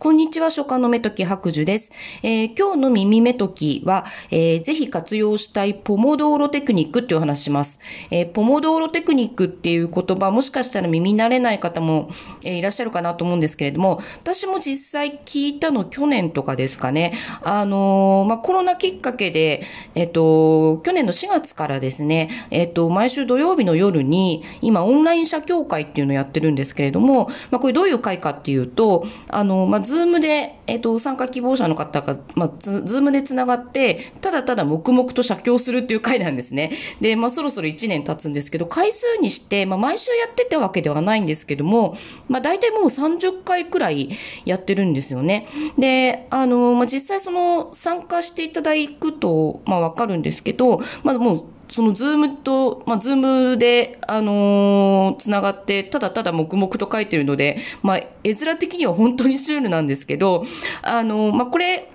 こんにちは、書家の目とき白樹です。えー、今日の耳目ときは、えー、ぜひ活用したいポモドーロテクニックっていう話します。えー、ポモドーロテクニックっていう言葉、もしかしたら耳慣れない方も、えー、いらっしゃるかなと思うんですけれども、私も実際聞いたの去年とかですかね。あのー、まあ、コロナきっかけで、えっ、と、去年の4月からですね、えっ、と、毎週土曜日の夜に、今オンライン写経会っていうのをやってるんですけれども、まあ、これどういう会かっていうと、あの、まあ、ズームで、えっ、ー、と、参加希望者の方が、まあ、ズームでつながって、ただただ黙々と写経するっていう会なんですね。で、まあ、そろそろ1年経つんですけど、回数にして、まあ、毎週やってたわけではないんですけども、まあ、大体もう30回くらいやってるんですよね。で、あの、まあ、実際その、参加していただくと、まあ、わかるんですけど、まあ、もう、そのズームと、まあ、ズームで、あのー、つながって、ただただ黙々と書いてるので、まあ、絵面的には本当にシュールなんですけど、あのー、まあ、これ、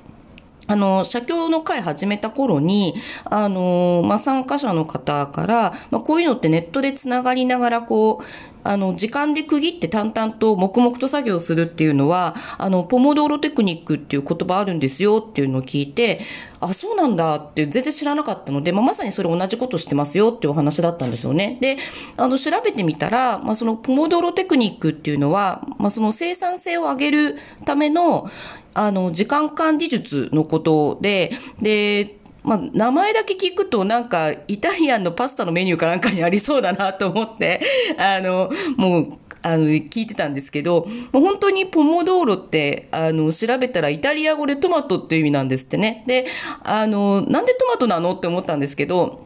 あの、社協の会始めた頃に、あの、まあ、参加者の方から、まあ、こういうのってネットでつながりながら、こう、あの、時間で区切って淡々と黙々と作業するっていうのは、あの、ポモドーロテクニックっていう言葉あるんですよっていうのを聞いて、あ、そうなんだって全然知らなかったので、まあ、まさにそれ同じことしてますよっていうお話だったんですよね。で、あの、調べてみたら、まあ、そのポモドーロテクニックっていうのは、まあ、その生産性を上げるための、あの、時間管理術のことで、で、まあ、名前だけ聞くとなんか、イタリアンのパスタのメニューかなんかにありそうだなと思って、あの、もう、あの、聞いてたんですけど、もう本当にポモドーロって、あの、調べたらイタリア語でトマトっていう意味なんですってね。で、あの、なんでトマトなのって思ったんですけど、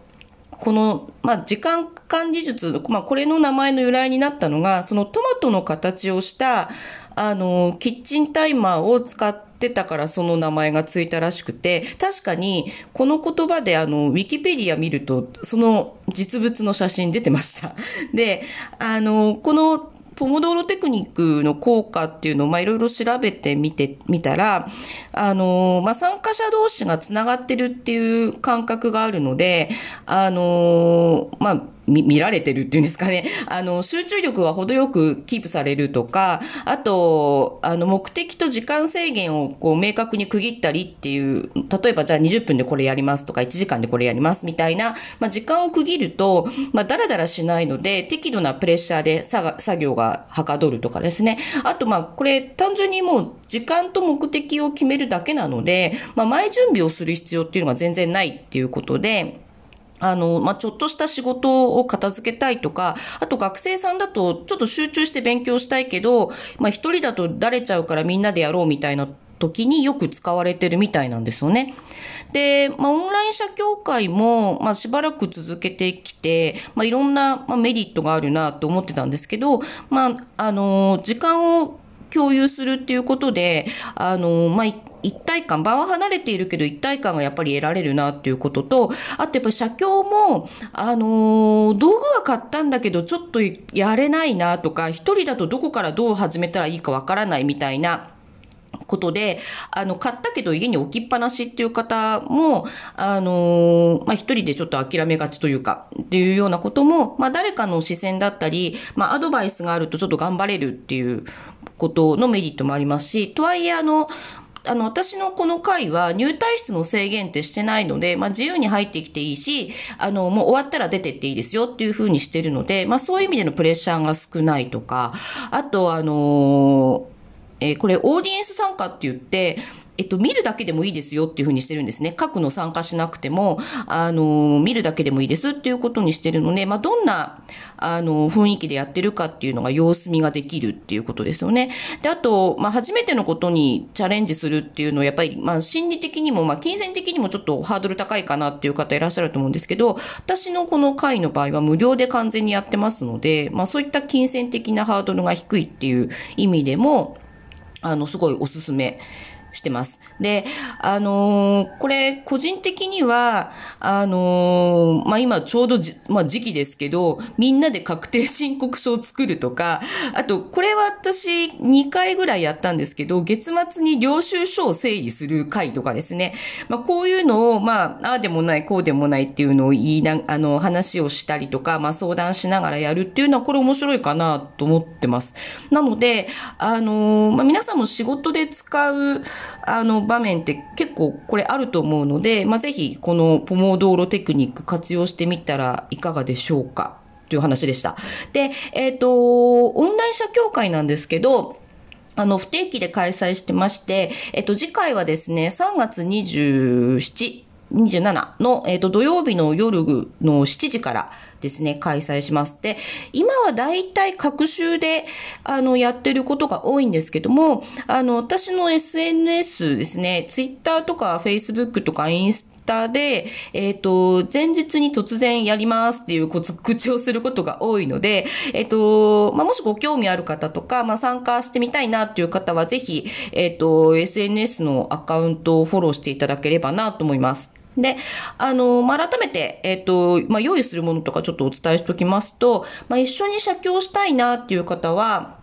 この、まあ、時間管理術、まあ、これの名前の由来になったのが、そのトマトの形をした、あの、キッチンタイマーを使ってたからその名前がついたらしくて、確かにこの言葉であの、ウィキペディア見ると、その実物の写真出てました。で、あの、このポモドーロテクニックの効果っていうのを、まあ、いろいろ調べてみて、みたら、あの、まあ、参加者同士がつながってるっていう感覚があるので、あの、まあ、見られてるっていうんですかね。あの、集中力が程よくキープされるとか、あと、あの、目的と時間制限をこう明確に区切ったりっていう、例えばじゃあ20分でこれやりますとか、1時間でこれやりますみたいな、まあ、時間を区切ると、まあ、だらだらしないので、適度なプレッシャーで作業がはかどるとかですね。あと、まあ、これ単純にもう時間と目的を決めるだけなので、まあ、前準備をする必要っていうのが全然ないっていうことで、あの、まあ、ちょっとした仕事を片付けたいとか、あと学生さんだとちょっと集中して勉強したいけど、まあ、一人だとだれちゃうからみんなでやろうみたいな時によく使われてるみたいなんですよね。で、まあ、オンライン社協会も、まあ、しばらく続けてきて、まあ、いろんな、まあ、メリットがあるなと思ってたんですけど、まあ、あの、時間を共有するっていうことで、あの、まあ、一体感、場は離れているけど一体感がやっぱり得られるなっていうことと、あとやっぱ写経も、あのー、道具は買ったんだけどちょっとやれないなとか、一人だとどこからどう始めたらいいかわからないみたいな、ことで、あの、買ったけど家に置きっぱなしっていう方も、あのー、まあ、一人でちょっと諦めがちというか、っていうようなことも、まあ、誰かの視線だったり、まあ、アドバイスがあるとちょっと頑張れるっていうことのメリットもありますし、とはいえ、あの、あの、私のこの回は入退室の制限ってしてないので、まあ自由に入ってきていいし、あの、もう終わったら出てっていいですよっていうふうにしてるので、まあそういう意味でのプレッシャーが少ないとか、あとあのえー、これオーディエンス参加って言って、えっと、見るだけでもいいですよっていうふうにしてるんですね。書くの参加しなくても、あの、見るだけでもいいですっていうことにしてるので、まあ、どんな、あの、雰囲気でやってるかっていうのが様子見ができるっていうことですよね。で、あと、まあ、初めてのことにチャレンジするっていうのは、やっぱり、まあ、心理的にも、まあ、金銭的にもちょっとハードル高いかなっていう方いらっしゃると思うんですけど、私のこの会の場合は無料で完全にやってますので、まあ、そういった金銭的なハードルが低いっていう意味でも、あの、すごいおすすめしてます。で、あのー、これ、個人的には、あのー、まあ、今ちょうどじ、まあ、時期ですけど、みんなで確定申告書を作るとか、あと、これは私2回ぐらいやったんですけど、月末に領収書を整理する会とかですね。まあ、こういうのを、まあ、ああでもない、こうでもないっていうのを言いな、あの、話をしたりとか、まあ、相談しながらやるっていうのは、これ面白いかなと思ってます。なので、あのー、まあ、皆さんも仕事で使う、あの、場面って結構これあると思うので、まあ、ぜひこのポモドーロテクニック活用してみたらいかがでしょうか？という話でした。で、えっ、ー、と、オンライン社協会なんですけど、あの、不定期で開催してまして、えっと、次回はですね、3月27、27の、えっ、と、土曜日の夜の7時からですね、開催します。で、今はだいたい各週で、あの、やってることが多いんですけども、あの、私の SNS ですね、Twitter とか Facebook とかインスタで、えっ、ー、と、前日に突然やりますっていう口をすることが多いので、えっ、ー、と、まあ、もしご興味ある方とか、まあ、参加してみたいなっていう方は、ぜひ、えっ、と、SNS のアカウントをフォローしていただければなと思います。で、あの、まあ、改めて、えっ、ー、と、まあ、用意するものとかちょっとお伝えしておきますと、まあ、一緒に写経したいなっていう方は、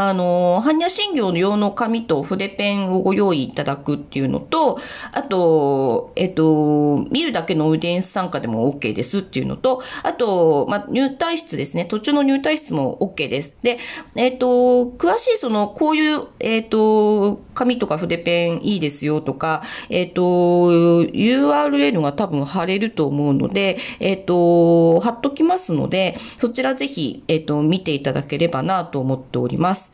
あの、般若心経の用の紙と筆ペンをご用意いただくっていうのと、あと、えっと、見るだけのオーディエンス参加でも OK ですっていうのと、あと、まあ、入退室ですね。途中の入退室も OK です。で、えっと、詳しいその、こういう、えっと、紙とか筆ペンいいですよとか、えっと、URL が多分貼れると思うので、えっと、貼っときますので、そちらぜひ、えっと、見ていただければなと思っております。。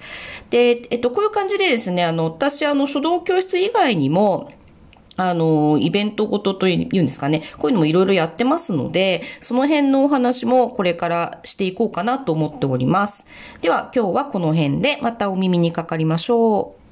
で、えっと、こういう感じでですね、あの、私、あの、書道教室以外にも、あの、イベントごとというんですかね。こういうのもいろいろやってますので、その辺のお話もこれからしていこうかなと思っております。では、今日はこの辺でまたお耳にかかりましょう。